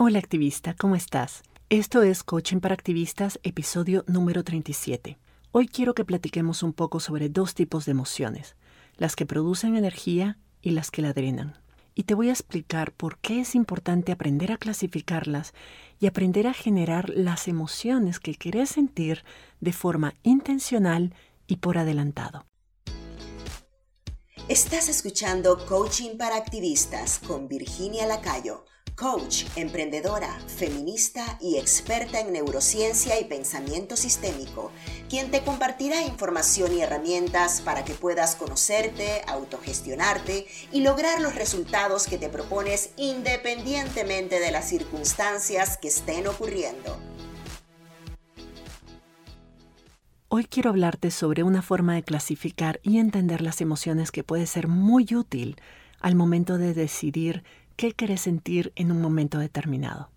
Hola activista, ¿cómo estás? Esto es Coaching para Activistas, episodio número 37. Hoy quiero que platiquemos un poco sobre dos tipos de emociones, las que producen energía y las que la drenan. Y te voy a explicar por qué es importante aprender a clasificarlas y aprender a generar las emociones que querés sentir de forma intencional y por adelantado. Estás escuchando Coaching para Activistas con Virginia Lacayo coach, emprendedora, feminista y experta en neurociencia y pensamiento sistémico, quien te compartirá información y herramientas para que puedas conocerte, autogestionarte y lograr los resultados que te propones independientemente de las circunstancias que estén ocurriendo. Hoy quiero hablarte sobre una forma de clasificar y entender las emociones que puede ser muy útil al momento de decidir qué querés sentir en un momento determinado.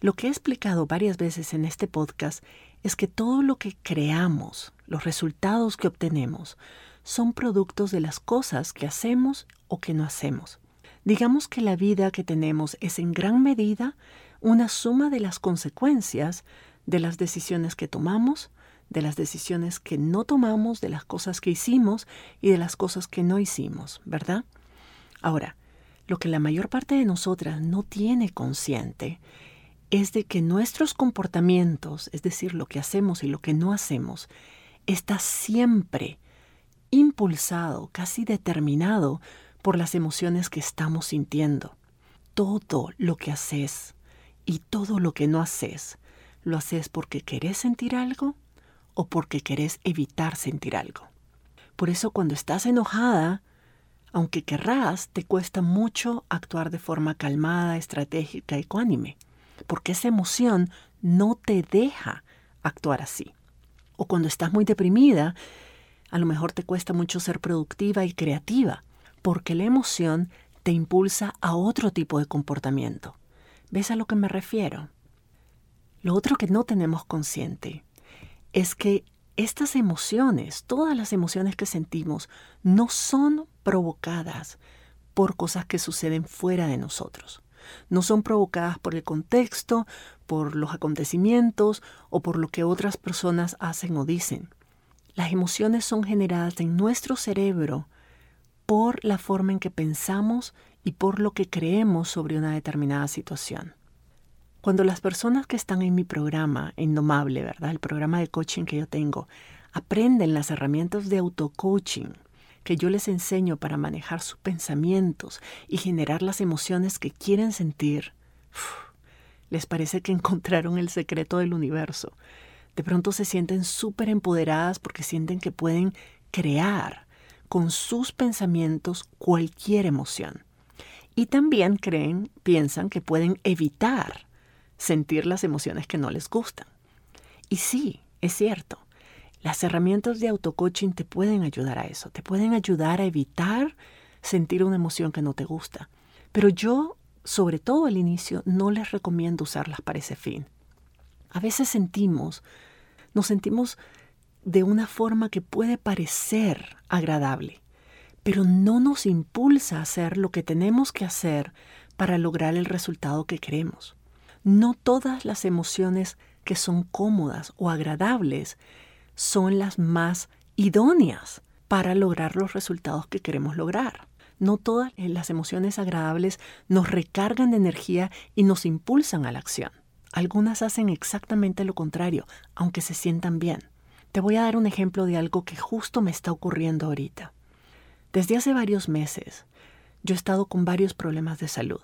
Lo que he explicado varias veces en este podcast es que todo lo que creamos, los resultados que obtenemos, son productos de las cosas que hacemos o que no hacemos. Digamos que la vida que tenemos es en gran medida una suma de las consecuencias de las decisiones que tomamos, de las decisiones que no tomamos, de las cosas que hicimos y de las cosas que no hicimos, ¿verdad? Ahora, lo que la mayor parte de nosotras no tiene consciente es de que nuestros comportamientos, es decir, lo que hacemos y lo que no hacemos, está siempre impulsado, casi determinado por las emociones que estamos sintiendo. Todo lo que haces y todo lo que no haces, lo haces porque querés sentir algo o porque querés evitar sentir algo. Por eso cuando estás enojada, aunque querrás, te cuesta mucho actuar de forma calmada, estratégica y ecuánime, porque esa emoción no te deja actuar así. O cuando estás muy deprimida, a lo mejor te cuesta mucho ser productiva y creativa, porque la emoción te impulsa a otro tipo de comportamiento. ¿Ves a lo que me refiero? Lo otro que no tenemos consciente es que estas emociones, todas las emociones que sentimos, no son provocadas por cosas que suceden fuera de nosotros. No son provocadas por el contexto, por los acontecimientos o por lo que otras personas hacen o dicen. Las emociones son generadas en nuestro cerebro por la forma en que pensamos y por lo que creemos sobre una determinada situación. Cuando las personas que están en mi programa Indomable, ¿verdad? El programa de coaching que yo tengo, aprenden las herramientas de auto-coaching que yo les enseño para manejar sus pensamientos y generar las emociones que quieren sentir, les parece que encontraron el secreto del universo. De pronto se sienten súper empoderadas porque sienten que pueden crear con sus pensamientos cualquier emoción. Y también creen, piensan que pueden evitar sentir las emociones que no les gustan. Y sí, es cierto, las herramientas de autocoaching te pueden ayudar a eso, te pueden ayudar a evitar sentir una emoción que no te gusta. Pero yo, sobre todo al inicio, no les recomiendo usarlas para ese fin. A veces sentimos, nos sentimos de una forma que puede parecer agradable, pero no nos impulsa a hacer lo que tenemos que hacer para lograr el resultado que queremos. No todas las emociones que son cómodas o agradables son las más idóneas para lograr los resultados que queremos lograr. No todas las emociones agradables nos recargan de energía y nos impulsan a la acción. Algunas hacen exactamente lo contrario, aunque se sientan bien. Te voy a dar un ejemplo de algo que justo me está ocurriendo ahorita. Desde hace varios meses, yo he estado con varios problemas de salud.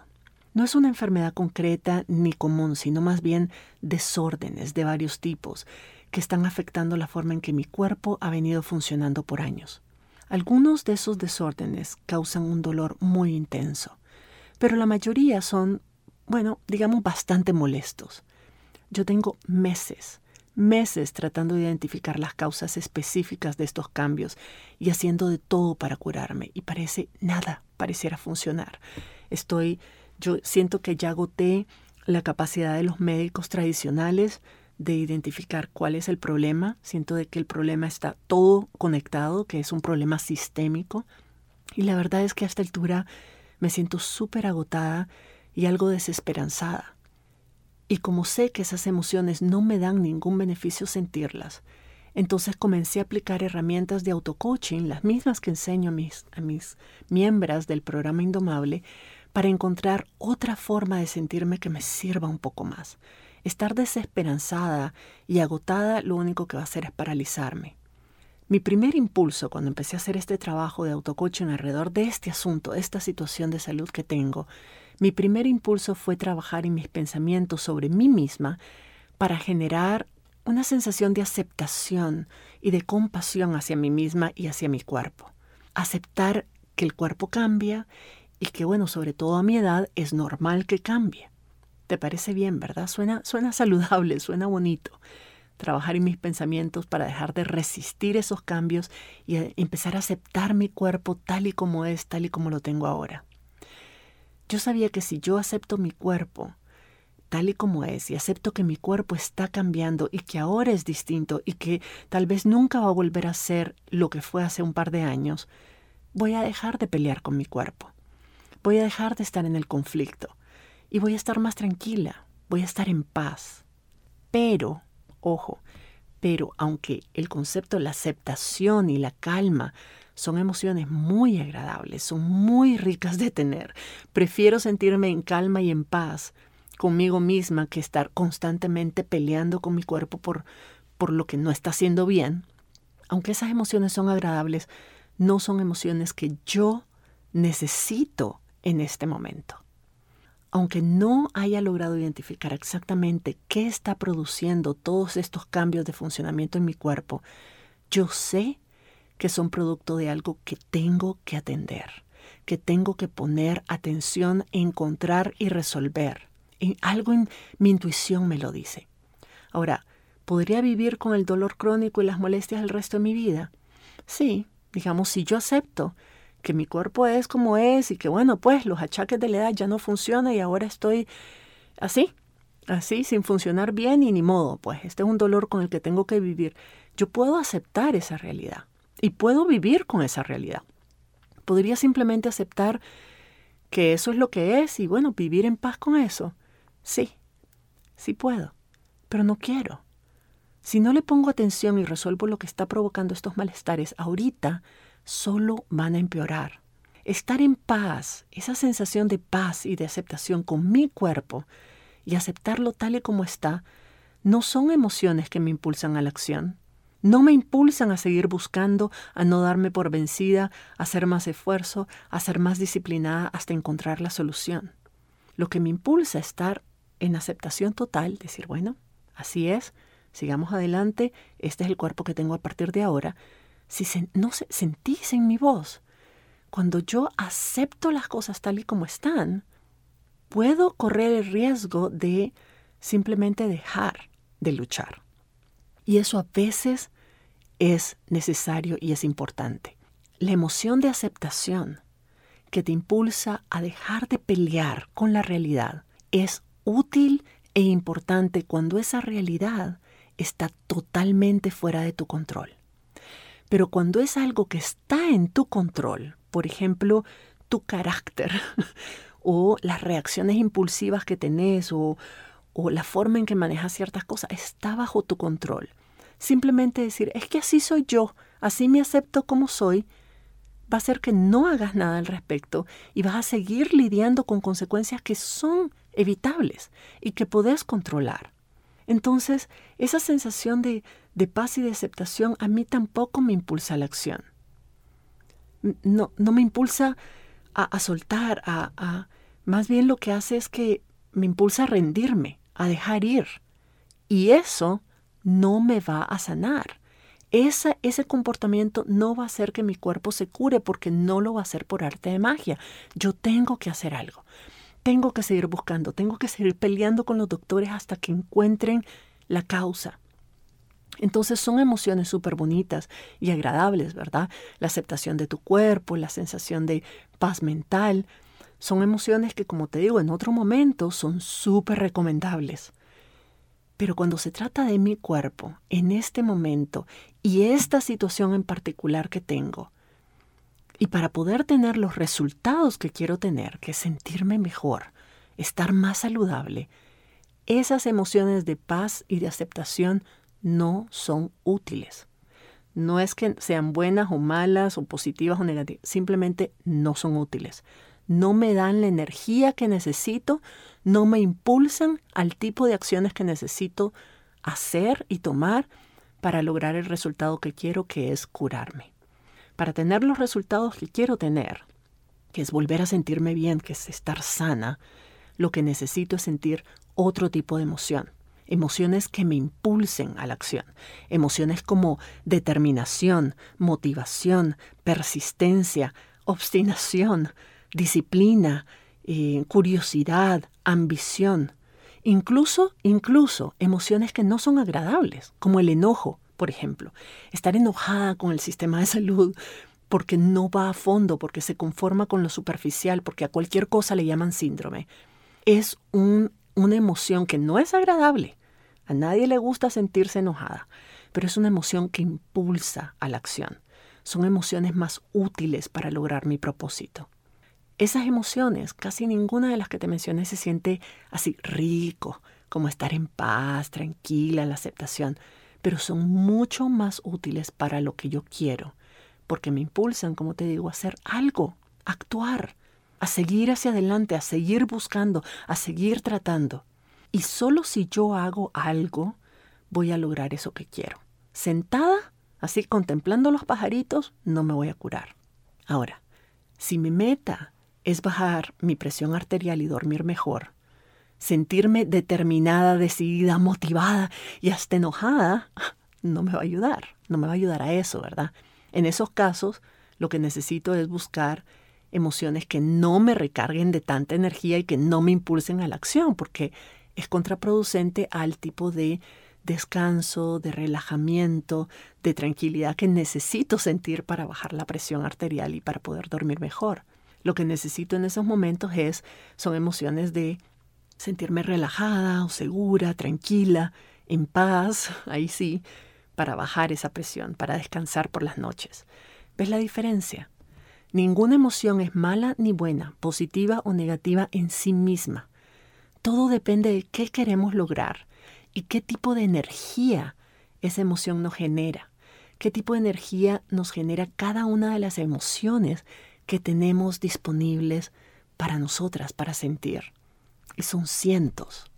No es una enfermedad concreta ni común, sino más bien desórdenes de varios tipos que están afectando la forma en que mi cuerpo ha venido funcionando por años. Algunos de esos desórdenes causan un dolor muy intenso, pero la mayoría son, bueno, digamos, bastante molestos. Yo tengo meses, meses tratando de identificar las causas específicas de estos cambios y haciendo de todo para curarme y parece nada pareciera funcionar. Estoy yo siento que ya agoté la capacidad de los médicos tradicionales de identificar cuál es el problema. Siento de que el problema está todo conectado, que es un problema sistémico. Y la verdad es que a esta altura me siento súper agotada y algo desesperanzada. Y como sé que esas emociones no me dan ningún beneficio sentirlas, entonces comencé a aplicar herramientas de auto-coaching, las mismas que enseño a mis, a mis miembros del programa Indomable, para encontrar otra forma de sentirme que me sirva un poco más. Estar desesperanzada y agotada lo único que va a hacer es paralizarme. Mi primer impulso cuando empecé a hacer este trabajo de autocoaching alrededor de este asunto, esta situación de salud que tengo, mi primer impulso fue trabajar en mis pensamientos sobre mí misma para generar una sensación de aceptación y de compasión hacia mí misma y hacia mi cuerpo. Aceptar que el cuerpo cambia y que, bueno, sobre todo a mi edad es normal que cambie. ¿Te parece bien, verdad? Suena, suena saludable, suena bonito trabajar en mis pensamientos para dejar de resistir esos cambios y empezar a aceptar mi cuerpo tal y como es, tal y como lo tengo ahora. Yo sabía que si yo acepto mi cuerpo tal y como es y acepto que mi cuerpo está cambiando y que ahora es distinto y que tal vez nunca va a volver a ser lo que fue hace un par de años, voy a dejar de pelear con mi cuerpo. Voy a dejar de estar en el conflicto y voy a estar más tranquila, voy a estar en paz. Pero Ojo, pero aunque el concepto de la aceptación y la calma son emociones muy agradables, son muy ricas de tener, prefiero sentirme en calma y en paz conmigo misma que estar constantemente peleando con mi cuerpo por, por lo que no está haciendo bien. Aunque esas emociones son agradables, no son emociones que yo necesito en este momento aunque no haya logrado identificar exactamente qué está produciendo todos estos cambios de funcionamiento en mi cuerpo, yo sé que son producto de algo que tengo que atender, que tengo que poner atención, encontrar y resolver. En algo en mi intuición me lo dice. Ahora, ¿podría vivir con el dolor crónico y las molestias el resto de mi vida? Sí, digamos, si yo acepto que mi cuerpo es como es y que bueno, pues los achaques de la edad ya no funcionan y ahora estoy así, así, sin funcionar bien y ni modo, pues este es un dolor con el que tengo que vivir. Yo puedo aceptar esa realidad y puedo vivir con esa realidad. Podría simplemente aceptar que eso es lo que es y bueno, vivir en paz con eso. Sí, sí puedo, pero no quiero. Si no le pongo atención y resuelvo lo que está provocando estos malestares ahorita, solo van a empeorar. Estar en paz, esa sensación de paz y de aceptación con mi cuerpo y aceptarlo tal y como está, no son emociones que me impulsan a la acción. No me impulsan a seguir buscando, a no darme por vencida, a hacer más esfuerzo, a ser más disciplinada hasta encontrar la solución. Lo que me impulsa a estar en aceptación total, decir, bueno, así es, sigamos adelante, este es el cuerpo que tengo a partir de ahora, si no se, sentís en mi voz, cuando yo acepto las cosas tal y como están, puedo correr el riesgo de simplemente dejar de luchar. Y eso a veces es necesario y es importante. La emoción de aceptación que te impulsa a dejar de pelear con la realidad es útil e importante cuando esa realidad está totalmente fuera de tu control. Pero cuando es algo que está en tu control, por ejemplo, tu carácter o las reacciones impulsivas que tenés o, la forma en que manejas ciertas cosas, está bajo tu control. Simplemente decir, es que así soy yo, así me acepto como soy, va a hacer que no hagas nada al respecto y vas a seguir lidiando con consecuencias que son evitables y que podés controlar. Entonces, esa sensación de, paz y de aceptación a mí tampoco me impulsa a la acción. No, no me impulsa a, soltar, a, más bien lo que hace es que me impulsa a rendirme, a dejar ir. Y eso no me va a sanar. ese comportamiento no va a hacer que mi cuerpo se cure porque no lo va a hacer por arte de magia. Yo tengo que hacer algo tengo que seguir buscando, tengo que seguir peleando con los doctores hasta que encuentren la causa. Entonces son emociones súper bonitas y agradables, ¿verdad? La aceptación de tu cuerpo, la sensación de paz mental. Son emociones que, como te digo, en otro momento son súper recomendables. Pero cuando se trata de mi cuerpo, en este momento y esta situación en particular que tengo, y para poder tener los resultados que quiero tener, que es sentirme mejor, estar más saludable, esas emociones de paz y de aceptación no son útiles. No es que sean buenas o malas o positivas o negativas, simplemente no son útiles. No me dan la energía que necesito, no me impulsan al tipo de acciones que necesito hacer y tomar para lograr el resultado que quiero, que es curarme. Para tener los resultados que quiero tener, que es volver a sentirme bien, que es estar sana, lo que necesito es sentir otro tipo de emoción. Emociones que me impulsen a la acción. Emociones como determinación, motivación, persistencia, obstinación, disciplina, eh, curiosidad, ambición. Incluso, incluso emociones que no son agradables, como el enojo, por ejemplo. Estar enojada con el sistema de salud porque no va a fondo, porque se conforma con lo superficial, porque a cualquier cosa le llaman síndrome. Es una emoción que no es agradable. A nadie le gusta sentirse enojada, pero es una emoción que impulsa a la acción. Son emociones más útiles para lograr mi propósito. Esas emociones, casi ninguna de las que te mencioné se siente así rico, como estar en paz, tranquila, la aceptación, pero son mucho más útiles para lo que yo quiero porque me impulsan, como te digo, a hacer algo, a actuar, a seguir hacia adelante, a seguir buscando, a seguir tratando. Y solo si yo hago algo, voy a lograr eso que quiero. Sentada, así contemplando los pajaritos, no me voy a curar. Ahora, si mi meta es bajar mi presión arterial y dormir mejor, sentirme determinada, decidida, motivada y hasta enojada, no me va a ayudar, no me va a ayudar a eso, ¿verdad? En esos casos, lo que necesito es buscar emociones que no me recarguen de tanta energía y que no me impulsen a la acción, porque es contraproducente al tipo de descanso, de relajamiento, de tranquilidad que necesito sentir para bajar la presión arterial y para poder dormir mejor. Lo que necesito en esos momentos es son emociones de sentirme relajada o segura, tranquila, en paz, ahí sí, para bajar esa presión, para descansar por las noches. ¿Ves la diferencia? Ninguna emoción es mala ni buena, positiva o negativa en sí misma. Todo depende de qué queremos lograr y qué tipo de energía esa emoción nos genera, qué tipo de energía nos genera cada una de las emociones que tenemos disponibles para nosotras, para sentir. Y son cientos.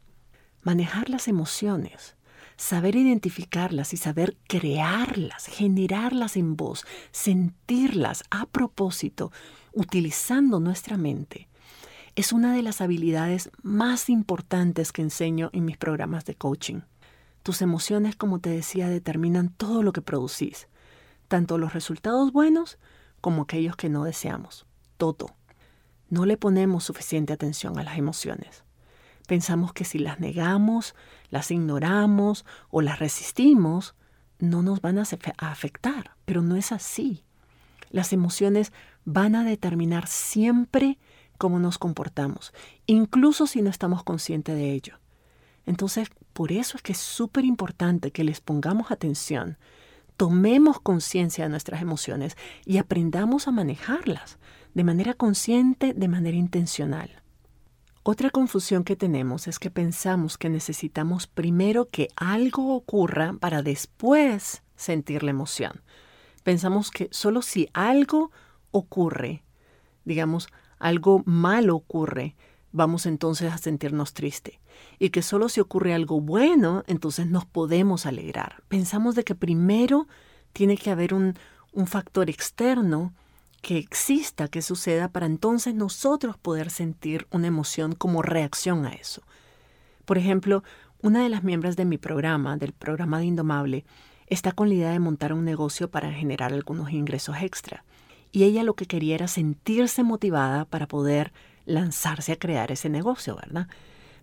Manejar las emociones saber identificarlas y saber crearlas, generarlas en voz, sentirlas a propósito, utilizando nuestra mente, es una de las habilidades más importantes que enseño en mis programas de coaching. Tus emociones, como te decía, determinan todo lo que producís, tanto los resultados buenos como aquellos que no deseamos, todo. No le ponemos suficiente atención a las emociones. Pensamos que si las negamos, las ignoramos o las resistimos, no nos van a afectar, pero no es así. Las emociones van a determinar siempre cómo nos comportamos, incluso si no estamos conscientes de ello. Entonces, por eso es que es súper importante que les pongamos atención, tomemos conciencia de nuestras emociones y aprendamos a manejarlas de manera consciente, de manera intencional. Otra confusión que tenemos es que pensamos que necesitamos primero que algo ocurra para después sentir la emoción. Pensamos que solo si algo ocurre, digamos, algo malo ocurre, vamos entonces a sentirnos triste. Y que solo si ocurre algo bueno, entonces nos podemos alegrar. Pensamos de que primero tiene que haber un, un factor externo que exista, que suceda, para entonces nosotros poder sentir una emoción como reacción a eso. Por ejemplo, una de las miembros de mi programa, del programa de Indomable, está con la idea de montar un negocio para generar algunos ingresos extra. Y ella lo que quería era sentirse motivada para poder lanzarse a crear ese negocio, ¿verdad?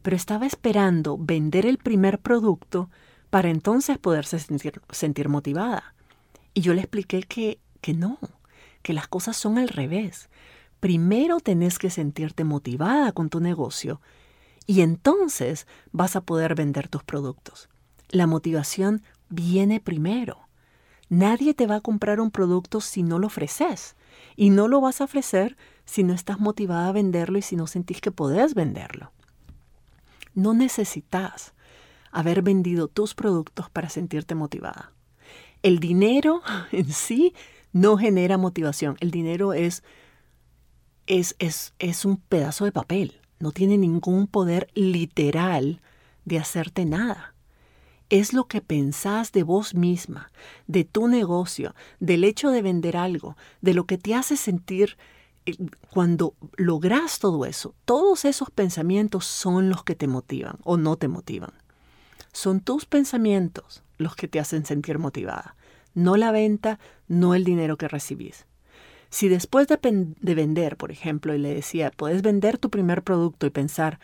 Pero estaba esperando vender el primer producto para entonces poderse sentir, motivada. Y yo le expliqué que, que no, que las cosas son al revés. Primero tenés que sentirte motivada con tu negocio y entonces vas a poder vender tus productos. La motivación viene primero. Nadie te va a comprar un producto si no lo ofreces. Y no lo vas a ofrecer si no estás motivada a venderlo y si no sentís que podés venderlo. No necesitas haber vendido tus productos para sentirte motivada. El dinero en sí no genera motivación. El dinero es, es, es, es un pedazo de papel. No tiene ningún poder literal de hacerte nada. Es lo que pensás de vos misma, de tu negocio, del hecho de vender algo, de lo que te hace sentir eh, cuando logras todo eso. Todos esos pensamientos son los que te motivan o no te motivan. Son tus pensamientos los que te hacen sentir motivada, no la venta, no el dinero que recibís. Si después de, vender, por ejemplo, y le decía, puedes vender tu primer producto y pensar,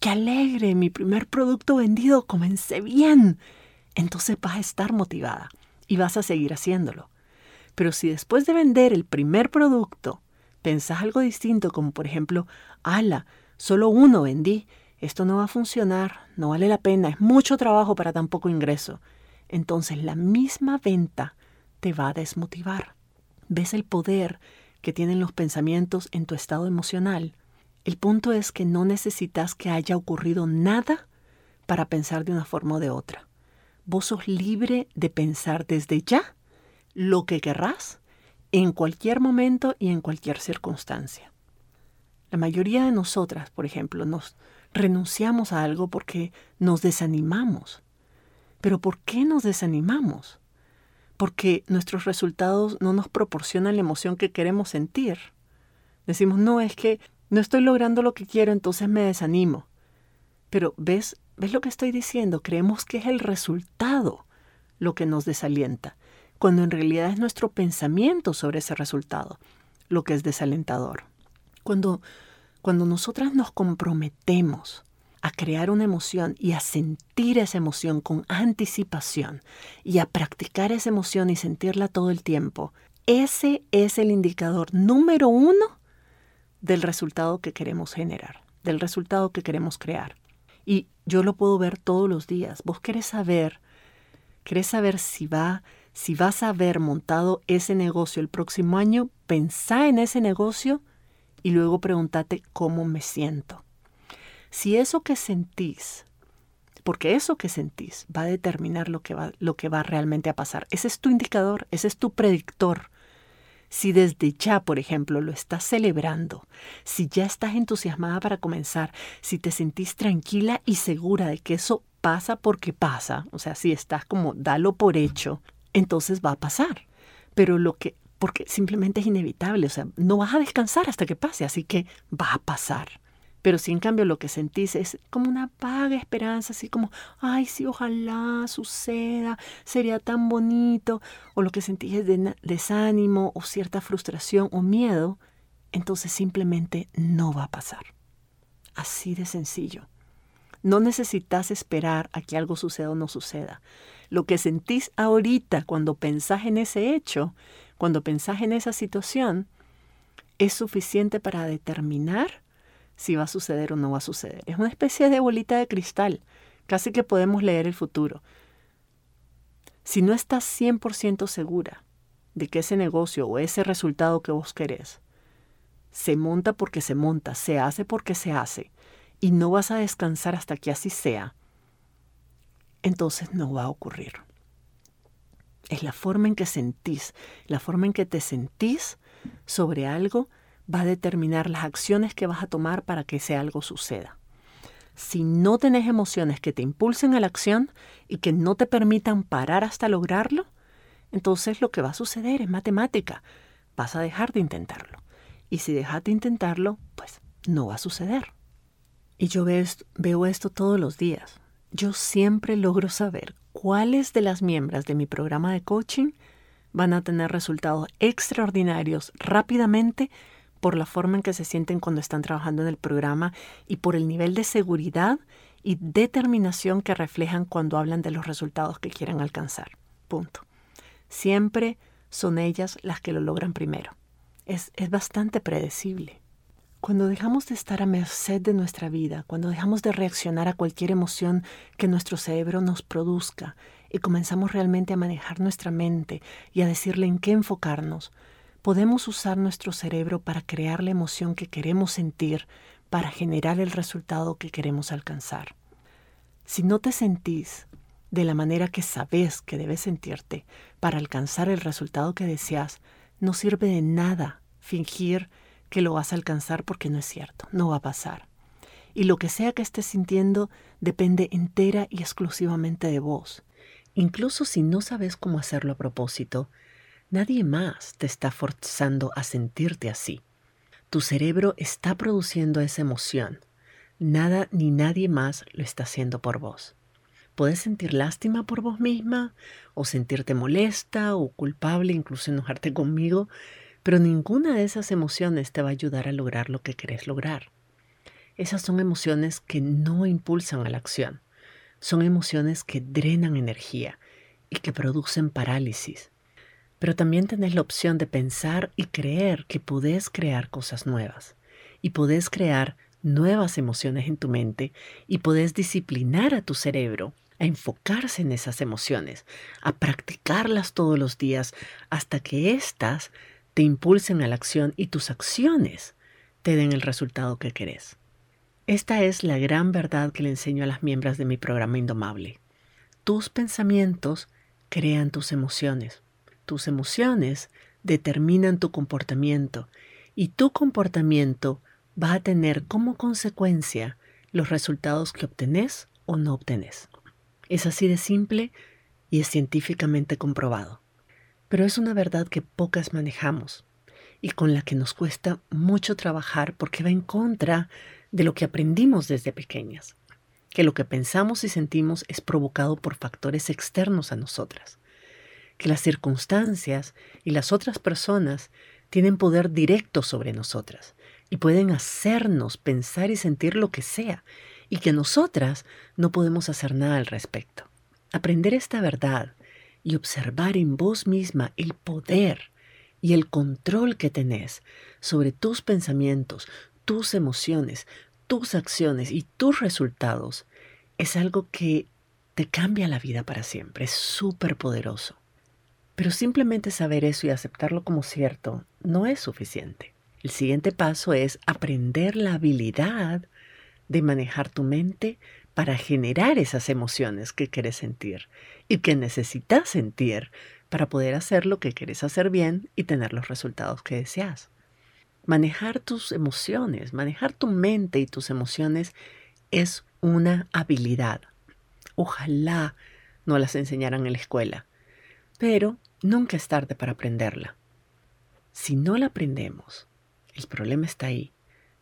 qué alegre, mi primer producto vendido, comencé bien, entonces vas a estar motivada y vas a seguir haciéndolo. Pero si después de vender el primer producto pensás algo distinto, como por ejemplo, ala, solo uno vendí, esto no va a funcionar, no vale la pena, es mucho trabajo para tan poco ingreso. Entonces la misma venta te va a desmotivar. ¿Ves el poder que tienen los pensamientos en tu estado emocional? El punto es que no necesitas que haya ocurrido nada para pensar de una forma o de otra. Vos sos libre de pensar desde ya lo que querrás en cualquier momento y en cualquier circunstancia. La mayoría de nosotras, por ejemplo, nos renunciamos a algo porque nos desanimamos. Pero ¿por qué nos desanimamos? Porque nuestros resultados no nos proporcionan la emoción que queremos sentir. Decimos, no, es que no estoy logrando lo que quiero, entonces me desanimo. Pero ¿ves, ¿ves lo que estoy diciendo? Creemos que es el resultado lo que nos desalienta, cuando en realidad es nuestro pensamiento sobre ese resultado lo que es desalentador. Cuando cuando nosotras nos comprometemos a crear una emoción y a sentir esa emoción con anticipación y a practicar esa emoción y sentirla todo el tiempo, ese es el indicador número uno del resultado que queremos generar, del resultado que queremos crear. Y yo lo puedo ver todos los días. Vos querés saber, querés saber si va, si vas a haber montado ese negocio el próximo año, pensá en ese negocio y luego pregúntate cómo me siento. Si eso que sentís, porque eso que sentís va a determinar lo que va, lo que va realmente a pasar. Ese es tu indicador, ese es tu predictor. Si desde ya, por ejemplo, lo estás celebrando, si ya estás entusiasmada para comenzar, si te sentís tranquila y segura de que eso pasa porque pasa, o sea, si estás como dalo por hecho, entonces va a pasar. Pero lo que porque simplemente es inevitable, o sea, no vas a descansar hasta que pase, así que va a pasar. Pero si en cambio lo que sentís es como una vaga esperanza, así como, ay, sí, ojalá suceda, sería tan bonito, o lo que sentís es desánimo o cierta frustración o miedo, entonces simplemente no va a pasar. Así de sencillo. No necesitas esperar a que algo suceda o no suceda. Lo que sentís ahorita cuando pensás en ese hecho cuando pensás en esa situación, es suficiente para determinar si va a suceder o no va a suceder. Es una especie de bolita de cristal, casi que podemos leer el futuro. Si no estás 100% segura de que ese negocio o ese resultado que vos querés se monta porque se monta, se hace porque se hace, y no vas a descansar hasta que así sea, entonces no va a ocurrir es la forma en que sentís, la forma en que te sentís sobre algo va a determinar las acciones que vas a tomar para que ese algo suceda. Si no tenés emociones que te impulsen a la acción y que no te permitan parar hasta lograrlo, entonces lo que va a suceder es matemática. Vas a dejar de intentarlo. Y si dejas de intentarlo, pues no va a suceder. Y yo veo esto todos los días. Yo siempre logro saber cuáles de las miembros de mi programa de coaching van a tener resultados extraordinarios rápidamente por la forma en que se sienten cuando están trabajando en el programa y por el nivel de seguridad y determinación que reflejan cuando hablan de los resultados que quieren alcanzar. Punto. Siempre son ellas las que lo logran primero. Es, es bastante predecible. Cuando dejamos de estar a merced de nuestra vida, cuando dejamos de reaccionar a cualquier emoción que nuestro cerebro nos produzca y comenzamos realmente a manejar nuestra mente y a decirle en qué enfocarnos, podemos usar nuestro cerebro para crear la emoción que queremos sentir, para generar el resultado que queremos alcanzar. Si no te sentís de la manera que sabes que debes sentirte para alcanzar el resultado que deseas, no sirve de nada fingir que lo vas a alcanzar porque no es cierto, no va a pasar. Y lo que sea que estés sintiendo depende entera y exclusivamente de vos. Incluso si no sabes cómo hacerlo a propósito, nadie más te está forzando a sentirte así. Tu cerebro está produciendo esa emoción. Nada ni nadie más lo está haciendo por vos. Puedes sentir lástima por vos misma, o sentirte molesta o culpable, incluso enojarte conmigo, pero ninguna de esas emociones te va a ayudar a lograr lo que querés lograr. Esas son emociones que no impulsan a la acción. Son emociones que drenan energía y que producen parálisis. Pero también tenés la opción de pensar y creer que podés crear cosas nuevas y podés crear nuevas emociones en tu mente y podés disciplinar a tu cerebro a enfocarse en esas emociones, a practicarlas todos los días hasta que éstas te impulsen a la acción y tus acciones te den el resultado que querés. Esta es la gran verdad que le enseño a las miembros de mi programa Indomable. Tus pensamientos crean tus emociones. Tus emociones determinan tu comportamiento y tu comportamiento va a tener como consecuencia los resultados que obtenés o no obtenés. Es así de simple y es científicamente comprobado. Pero es una verdad que pocas manejamos y con la que nos cuesta mucho trabajar porque va en contra de lo que aprendimos desde pequeñas, que lo que pensamos y sentimos es provocado por factores externos a nosotras, que las circunstancias y las otras personas tienen poder directo sobre nosotras y pueden hacernos pensar y sentir lo que sea, y que nosotras no podemos hacer nada al respecto. Aprender esta verdad y observar en vos misma el poder y el control que tenés sobre tus pensamientos, tus emociones, tus acciones y tus resultados es algo que te cambia la vida para siempre, es súper poderoso. Pero simplemente saber eso y aceptarlo como cierto no es suficiente. El siguiente paso es aprender la habilidad de manejar tu mente para generar esas emociones que quieres sentir y que necesitas sentir para poder hacer lo que quieres hacer bien y tener los resultados que deseas. Manejar tus emociones, manejar tu mente y tus emociones es una habilidad. Ojalá no las enseñaran en la escuela, pero nunca es tarde para aprenderla. Si no la aprendemos, el problema está ahí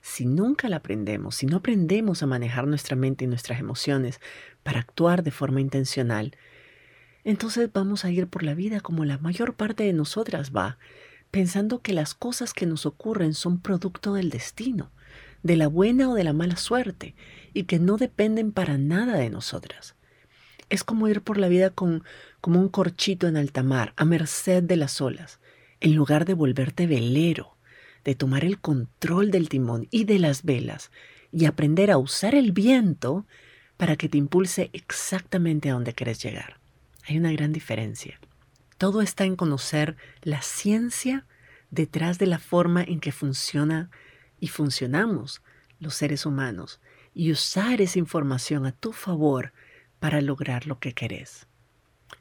si nunca la aprendemos, si no aprendemos a manejar nuestra mente y nuestras emociones para actuar de forma intencional, entonces vamos a ir por la vida como la mayor parte de nosotras va, pensando que las cosas que nos ocurren son producto del destino, de la buena o de la mala suerte, y que no dependen para nada de nosotras. Es como ir por la vida con, como un corchito en alta mar, a merced de las olas, en lugar de volverte velero, de tomar el control del timón y de las velas y aprender a usar el viento para que te impulse exactamente a donde quieres llegar. Hay una gran diferencia. Todo está en conocer la ciencia detrás de la forma en que funciona y funcionamos los seres humanos y usar esa información a tu favor para lograr lo que querés.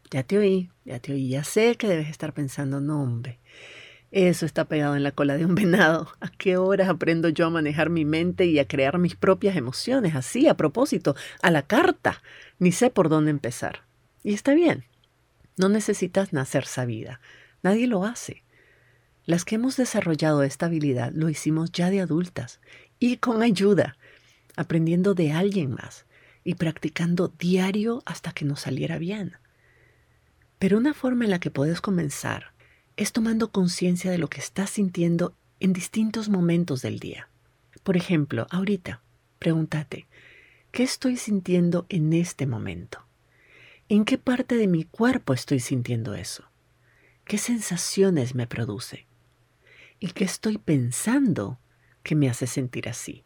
Ya te oí, ya te oí, ya sé que debes estar pensando, no hombre, eso está pegado en la cola de un venado. ¿A qué horas aprendo yo a manejar mi mente y a crear mis propias emociones? Así, a propósito, a la carta. Ni sé por dónde empezar. Y está bien. No necesitas nacer sabida. Nadie lo hace. Las que hemos desarrollado esta habilidad lo hicimos ya de adultas y con ayuda, aprendiendo de alguien más y practicando diario hasta que nos saliera bien. Pero una forma en la que puedes comenzar es tomando conciencia de lo que estás sintiendo en distintos momentos del día. Por ejemplo, ahorita, pregúntate, ¿qué estoy sintiendo en este momento? ¿En qué parte de mi cuerpo estoy sintiendo eso? ¿Qué sensaciones me produce? ¿Y qué estoy pensando que me hace sentir así?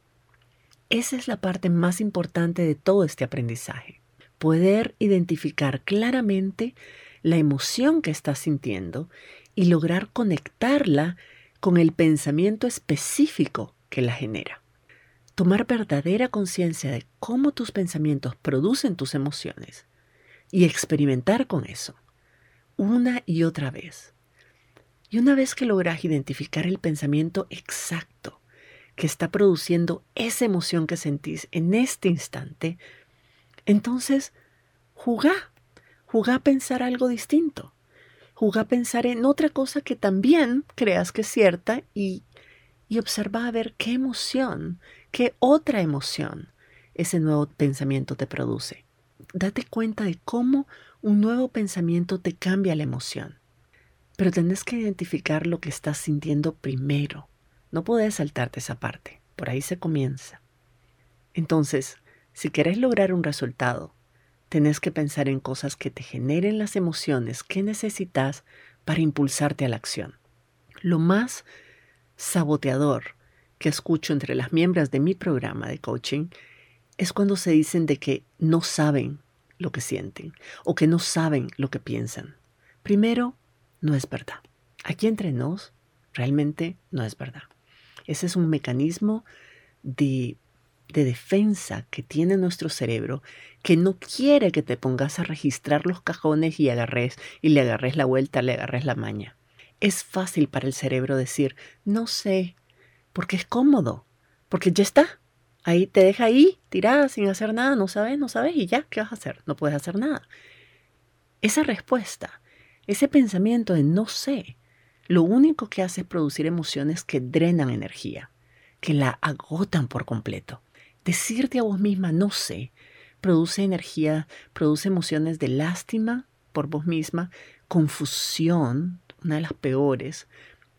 Esa es la parte más importante de todo este aprendizaje. Poder identificar claramente la emoción que estás sintiendo y lograr conectarla con el pensamiento específico que la genera. tomar verdadera conciencia de cómo tus pensamientos producen tus emociones y experimentar con eso una y otra vez. Y una vez que logras identificar el pensamiento exacto que está produciendo esa emoción que sentís en este instante, entonces jugá, jugá a pensar algo distinto. Jugá a pensar en otra cosa que también creas que es cierta y, y observa a ver qué emoción, qué otra emoción ese nuevo pensamiento te produce. Date cuenta de cómo un nuevo pensamiento te cambia la emoción. Pero tenés que identificar lo que estás sintiendo primero. No puedes saltarte esa parte. Por ahí se comienza. Entonces, si querés lograr un resultado, tenés que pensar en cosas que te generen las emociones que necesitas para impulsarte a la acción. Lo más saboteador que escucho entre las miembros de mi programa de coaching es cuando se dicen de que no saben lo que sienten o que no saben lo que piensan. Primero, no es verdad. Aquí entre nos, realmente no es verdad. Ese es un mecanismo de, de defensa que tiene nuestro cerebro que no quiere que te pongas a registrar los cajones y agarres y le agarres la vuelta, le agarres la maña. Es fácil para el cerebro decir, no sé, porque es cómodo, porque ya está. Ahí te deja ahí, tirada, sin hacer nada, no sabes, no sabes, y ya, ¿qué vas a hacer? No puedes hacer nada. Esa respuesta, ese pensamiento de no sé, lo único que hace es producir emociones que drenan energía, que la agotan por completo. Decirte a vos misma no sé, produce energía, produce emociones de lástima por vos misma, confusión, una de las peores,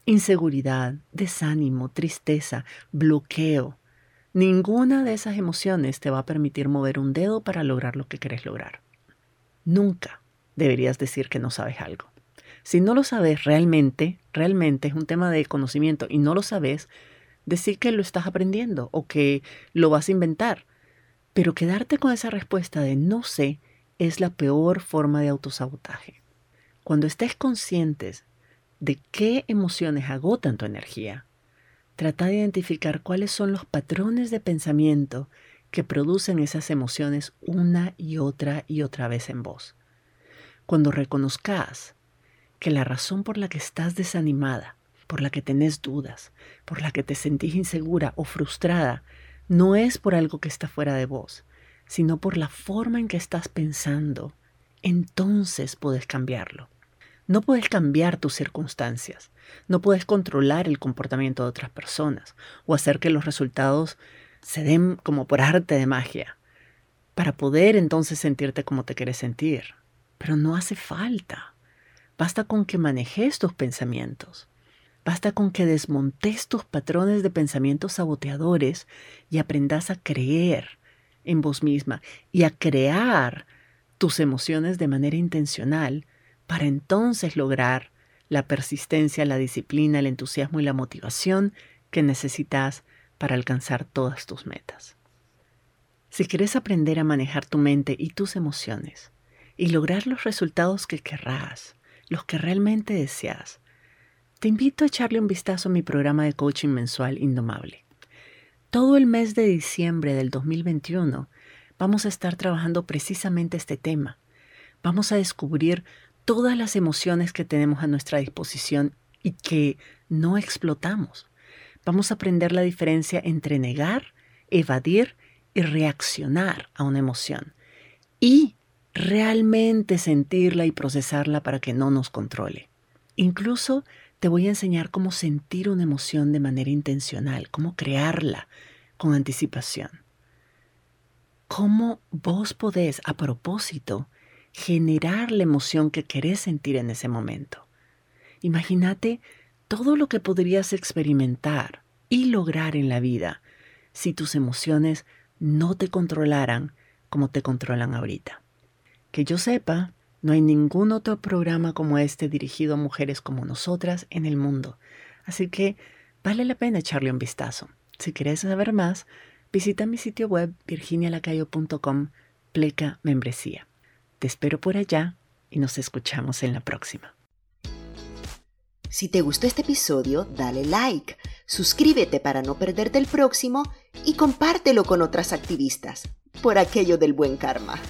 inseguridad, desánimo, tristeza, bloqueo. Ninguna de esas emociones te va a permitir mover un dedo para lograr lo que querés lograr. Nunca deberías decir que no sabes algo. Si no lo sabes realmente, realmente es un tema de conocimiento y no lo sabes, decir que lo estás aprendiendo o que lo vas a inventar. Pero quedarte con esa respuesta de no sé es la peor forma de autosabotaje. Cuando estés conscientes de qué emociones agotan tu energía, trata de identificar cuáles son los patrones de pensamiento que producen esas emociones una y otra y otra vez en vos. Cuando reconozcas que la razón por la que estás desanimada, por la que tenés dudas, por la que te sentís insegura o frustrada, no es por algo que está fuera de vos, sino por la forma en que estás pensando, entonces puedes cambiarlo. No puedes cambiar tus circunstancias, no puedes controlar el comportamiento de otras personas o hacer que los resultados se den como por arte de magia, para poder entonces sentirte como te quieres sentir. Pero no hace falta. Basta con que manejes tus pensamientos. Basta con que desmontes tus patrones de pensamientos saboteadores y aprendas a creer en vos misma y a crear tus emociones de manera intencional para entonces lograr la persistencia, la disciplina, el entusiasmo y la motivación que necesitas para alcanzar todas tus metas. Si quieres aprender a manejar tu mente y tus emociones y lograr los resultados que querrás, los que realmente deseas, te invito a echarle un vistazo a mi programa de coaching mensual Indomable. Todo el mes de diciembre del 2021 vamos a estar trabajando precisamente este tema. Vamos a descubrir todas las emociones que tenemos a nuestra disposición y que no explotamos. Vamos a aprender la diferencia entre negar, evadir y reaccionar a una emoción. Y realmente sentirla y procesarla para que no nos controle. Incluso te voy a enseñar cómo sentir una emoción de manera intencional, cómo crearla con anticipación. Cómo vos podés, a propósito, generar la emoción que querés sentir en ese momento. Imagínate todo lo que podrías experimentar y lograr en la vida si tus emociones no te controlaran como te controlan ahorita. Que yo sepa, no hay ningún otro programa como este dirigido a mujeres como nosotras en el mundo, así que vale la pena echarle un vistazo. Si quieres saber más, visita mi sitio web virginialacayo.com pleca membresía. Te espero por allá y nos escuchamos en la próxima. Si te gustó este episodio, dale like, suscríbete para no perderte el próximo y compártelo con otras activistas, por aquello del buen karma.